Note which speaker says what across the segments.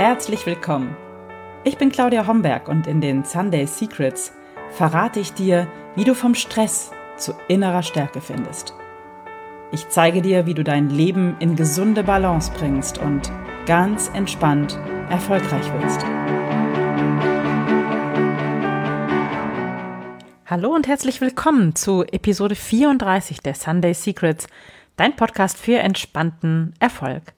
Speaker 1: herzlich willkommen. Ich bin Claudia Homberg und in den Sunday Secrets verrate ich dir, wie du vom Stress zu innerer Stärke findest. Ich zeige dir, wie du dein Leben in gesunde Balance bringst und ganz entspannt erfolgreich wirst. Hallo und herzlich willkommen zu Episode 34 der Sunday Secrets, dein Podcast für entspannten Erfolg.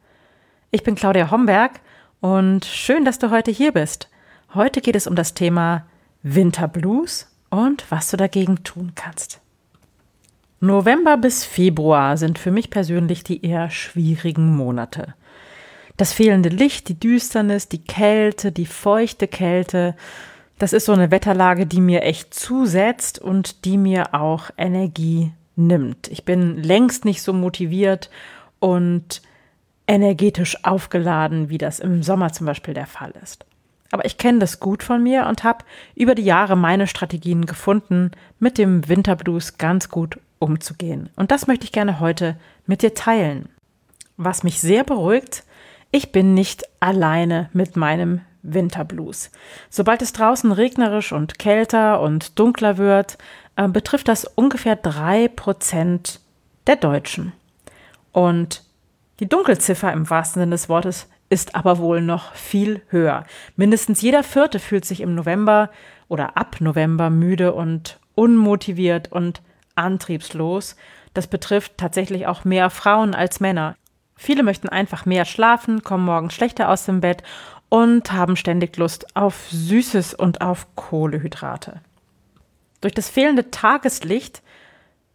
Speaker 1: Ich bin Claudia Homberg und schön, dass du heute hier bist. Heute geht es um das Thema Winterblues und was du dagegen tun kannst. November bis Februar sind für mich persönlich die eher schwierigen Monate. Das fehlende Licht, die Düsternis, die Kälte, die feuchte Kälte, das ist so eine Wetterlage, die mir echt zusetzt und die mir auch Energie nimmt. Ich bin längst nicht so motiviert und energetisch aufgeladen, wie das im Sommer zum Beispiel der Fall ist. Aber ich kenne das gut von mir und habe über die Jahre meine Strategien gefunden, mit dem Winterblues ganz gut umzugehen. Und das möchte ich gerne heute mit dir teilen. Was mich sehr beruhigt, ich bin nicht alleine mit meinem Winterblues. Sobald es draußen regnerisch und kälter und dunkler wird, äh, betrifft das ungefähr drei Prozent der Deutschen. Und die Dunkelziffer im wahrsten Sinne des Wortes ist aber wohl noch viel höher. Mindestens jeder Vierte fühlt sich im November oder ab November müde und unmotiviert und antriebslos. Das betrifft tatsächlich auch mehr Frauen als Männer. Viele möchten einfach mehr schlafen, kommen morgens schlechter aus dem Bett und haben ständig Lust auf Süßes und auf Kohlehydrate. Durch das fehlende Tageslicht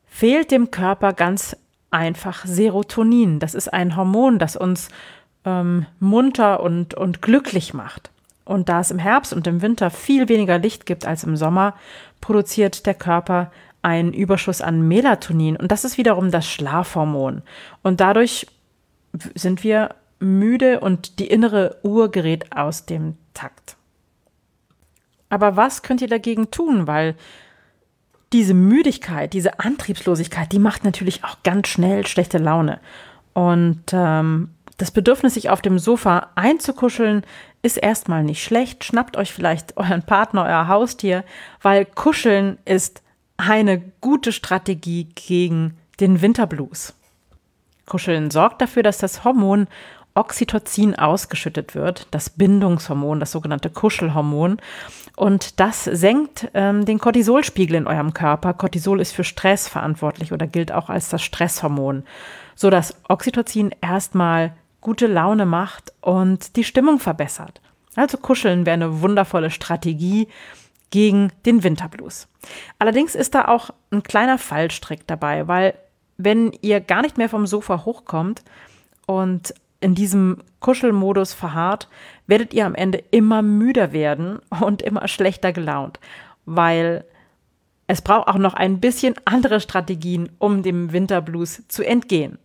Speaker 1: fehlt dem Körper ganz einfach Serotonin. Das ist ein Hormon, das uns ähm, munter und, und glücklich macht. Und da es im Herbst und im Winter viel weniger Licht gibt als im Sommer, produziert der Körper einen Überschuss an Melatonin. Und das ist wiederum das Schlafhormon. Und dadurch sind wir müde und die innere Uhr gerät aus dem Takt. Aber was könnt ihr dagegen tun? Weil diese Müdigkeit, diese Antriebslosigkeit, die macht natürlich auch ganz schnell schlechte Laune. Und ähm, das Bedürfnis, sich auf dem Sofa einzukuscheln, ist erstmal nicht schlecht. Schnappt euch vielleicht euren Partner, euer Haustier, weil Kuscheln ist eine gute Strategie gegen den Winterblues. Kuscheln sorgt dafür, dass das Hormon Oxytocin ausgeschüttet wird, das Bindungshormon, das sogenannte Kuschelhormon. Und das senkt ähm, den Cortisolspiegel in eurem Körper. Cortisol ist für Stress verantwortlich oder gilt auch als das Stresshormon, sodass Oxytocin erstmal gute Laune macht und die Stimmung verbessert. Also kuscheln wäre eine wundervolle Strategie gegen den Winterblues. Allerdings ist da auch ein kleiner Fallstrick dabei, weil wenn ihr gar nicht mehr vom Sofa hochkommt und in diesem Kuschelmodus verharrt, werdet ihr am Ende immer müder werden und immer schlechter gelaunt, weil es braucht auch noch ein bisschen andere Strategien, um dem Winterblues zu entgehen.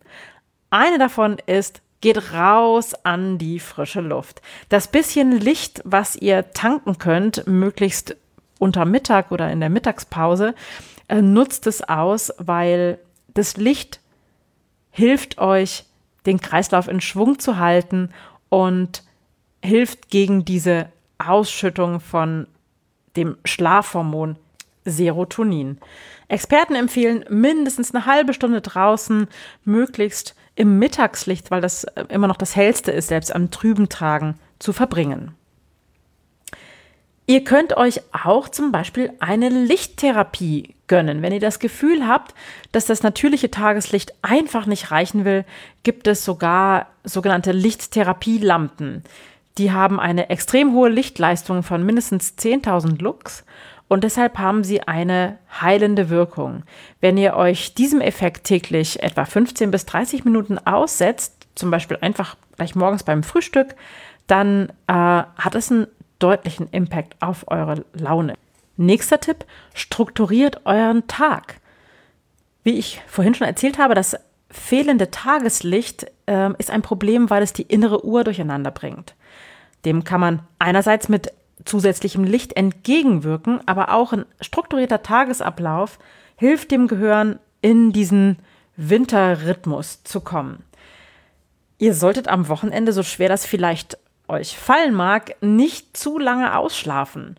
Speaker 1: Eine davon ist, geht raus an die frische Luft. Das bisschen Licht, was ihr tanken könnt, möglichst unter Mittag oder in der Mittagspause, äh, nutzt es aus, weil das Licht hilft euch, den Kreislauf in Schwung zu halten und hilft gegen diese Ausschüttung von dem Schlafhormon Serotonin. Experten empfehlen mindestens eine halbe Stunde draußen, möglichst im Mittagslicht, weil das äh, immer noch das hellste ist, selbst am trüben Tagen zu verbringen. Ihr könnt euch auch zum Beispiel eine Lichttherapie gönnen. Wenn ihr das Gefühl habt, dass das natürliche Tageslicht einfach nicht reichen will, gibt es sogar sogenannte Lichttherapielampen. Die haben eine extrem hohe Lichtleistung von mindestens 10.000 Lux und deshalb haben sie eine heilende Wirkung. Wenn ihr euch diesem Effekt täglich etwa 15 bis 30 Minuten aussetzt, zum Beispiel einfach gleich morgens beim Frühstück, dann äh, hat es einen deutlichen Impact auf eure Laune. Nächster Tipp, strukturiert euren Tag. Wie ich vorhin schon erzählt habe, das fehlende Tageslicht äh, ist ein Problem, weil es die innere Uhr durcheinander bringt. Dem kann man einerseits mit zusätzlichem Licht entgegenwirken, aber auch ein strukturierter Tagesablauf hilft dem Gehirn in diesen Winterrhythmus zu kommen. Ihr solltet am Wochenende, so schwer das vielleicht euch fallen mag, nicht zu lange ausschlafen.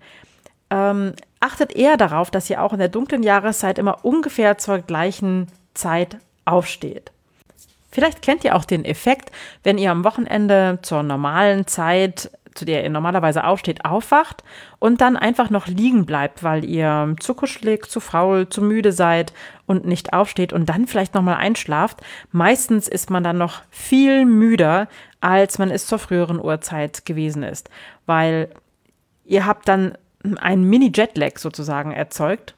Speaker 1: Ähm, achtet eher darauf, dass ihr auch in der dunklen Jahreszeit immer ungefähr zur gleichen Zeit aufsteht. Vielleicht kennt ihr auch den Effekt, wenn ihr am Wochenende zur normalen Zeit zu der ihr normalerweise aufsteht, aufwacht und dann einfach noch liegen bleibt, weil ihr zu kuschelig, zu faul, zu müde seid und nicht aufsteht und dann vielleicht nochmal einschlaft. Meistens ist man dann noch viel müder, als man es zur früheren Uhrzeit gewesen ist, weil ihr habt dann einen Mini-Jetlag sozusagen erzeugt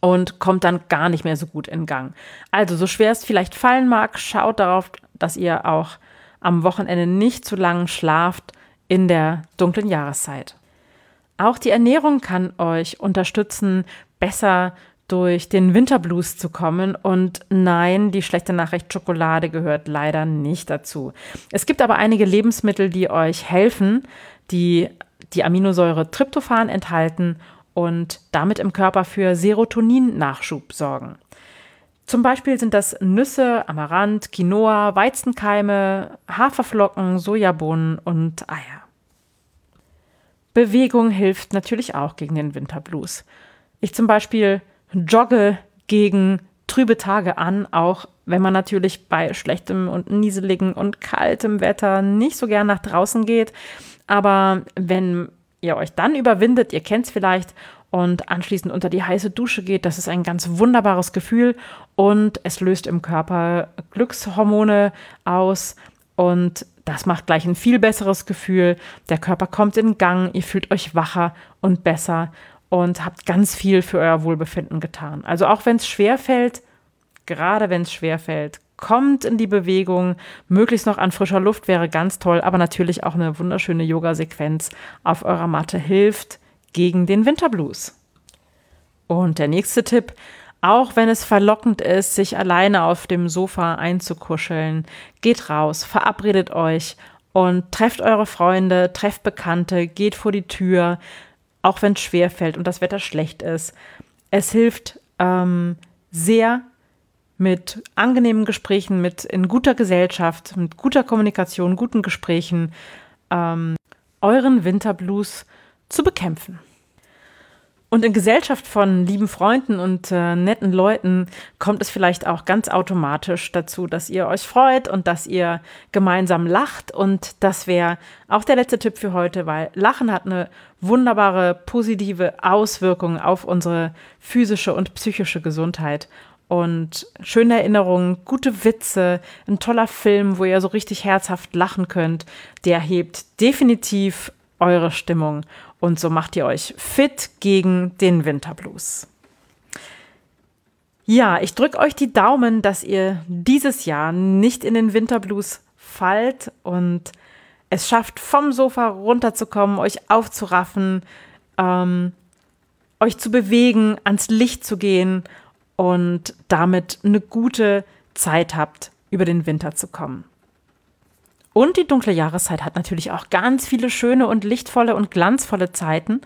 Speaker 1: und kommt dann gar nicht mehr so gut in Gang. Also, so schwer es vielleicht fallen mag, schaut darauf, dass ihr auch am Wochenende nicht zu lang schlaft, in der dunklen Jahreszeit. Auch die Ernährung kann euch unterstützen, besser durch den Winterblues zu kommen. Und nein, die schlechte Nachricht, Schokolade gehört leider nicht dazu. Es gibt aber einige Lebensmittel, die euch helfen, die die Aminosäure Tryptophan enthalten und damit im Körper für Serotonin-Nachschub sorgen. Zum Beispiel sind das Nüsse, Amaranth, Quinoa, Weizenkeime, Haferflocken, Sojabohnen und Eier. Bewegung hilft natürlich auch gegen den Winterblues. Ich zum Beispiel jogge gegen trübe Tage an, auch wenn man natürlich bei schlechtem und nieseligen und kaltem Wetter nicht so gern nach draußen geht. Aber wenn ihr euch dann überwindet, ihr kennt es vielleicht, und anschließend unter die heiße Dusche geht, das ist ein ganz wunderbares Gefühl und es löst im Körper Glückshormone aus und das macht gleich ein viel besseres Gefühl. Der Körper kommt in Gang, ihr fühlt euch wacher und besser und habt ganz viel für euer Wohlbefinden getan. Also auch wenn es schwer fällt, gerade wenn es schwer fällt, kommt in die Bewegung. Möglichst noch an frischer Luft wäre ganz toll, aber natürlich auch eine wunderschöne Yoga-Sequenz auf eurer Matte hilft gegen den Winterblues. Und der nächste Tipp, auch wenn es verlockend ist, sich alleine auf dem Sofa einzukuscheln, geht raus, verabredet euch und trefft eure Freunde, trefft Bekannte, geht vor die Tür, auch wenn es schwer fällt und das Wetter schlecht ist. Es hilft ähm, sehr mit angenehmen Gesprächen, mit in guter Gesellschaft, mit guter Kommunikation, guten Gesprächen ähm, euren Winterblues zu bekämpfen. Und in Gesellschaft von lieben Freunden und äh, netten Leuten kommt es vielleicht auch ganz automatisch dazu, dass ihr euch freut und dass ihr gemeinsam lacht. Und das wäre auch der letzte Tipp für heute, weil Lachen hat eine wunderbare positive Auswirkung auf unsere physische und psychische Gesundheit. Und schöne Erinnerungen, gute Witze, ein toller Film, wo ihr so richtig herzhaft lachen könnt, der hebt definitiv eure Stimmung und so macht ihr euch fit gegen den Winterblues. Ja, ich drücke euch die Daumen, dass ihr dieses Jahr nicht in den Winterblues fallt und es schafft, vom Sofa runterzukommen, euch aufzuraffen, ähm, euch zu bewegen, ans Licht zu gehen und damit eine gute Zeit habt, über den Winter zu kommen. Und die dunkle Jahreszeit hat natürlich auch ganz viele schöne und lichtvolle und glanzvolle Zeiten.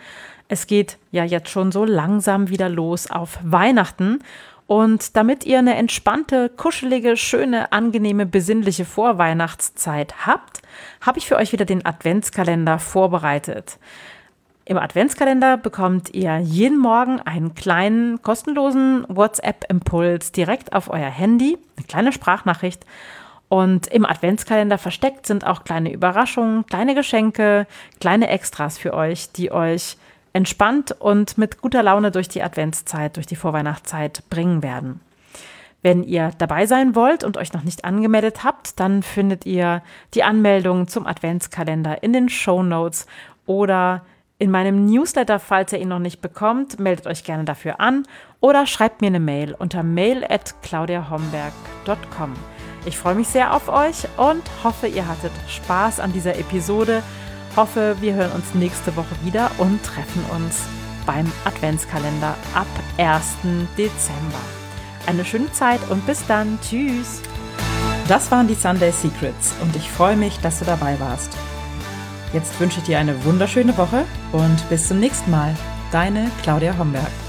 Speaker 1: Es geht ja jetzt schon so langsam wieder los auf Weihnachten. Und damit ihr eine entspannte, kuschelige, schöne, angenehme, besinnliche Vorweihnachtszeit habt, habe ich für euch wieder den Adventskalender vorbereitet. Im Adventskalender bekommt ihr jeden Morgen einen kleinen kostenlosen WhatsApp-Impuls direkt auf euer Handy, eine kleine Sprachnachricht. Und im Adventskalender versteckt sind auch kleine Überraschungen, kleine Geschenke, kleine Extras für euch, die euch entspannt und mit guter Laune durch die Adventszeit, durch die Vorweihnachtszeit bringen werden. Wenn ihr dabei sein wollt und euch noch nicht angemeldet habt, dann findet ihr die Anmeldung zum Adventskalender in den Show Notes oder in meinem Newsletter, falls ihr ihn noch nicht bekommt, meldet euch gerne dafür an oder schreibt mir eine Mail unter mail at claudiahomberg.com. Ich freue mich sehr auf euch und hoffe, ihr hattet Spaß an dieser Episode. Hoffe, wir hören uns nächste Woche wieder und treffen uns beim Adventskalender ab 1. Dezember. Eine schöne Zeit und bis dann. Tschüss. Das waren die Sunday Secrets und ich freue mich, dass du dabei warst. Jetzt wünsche ich dir eine wunderschöne Woche und bis zum nächsten Mal. Deine Claudia Homberg.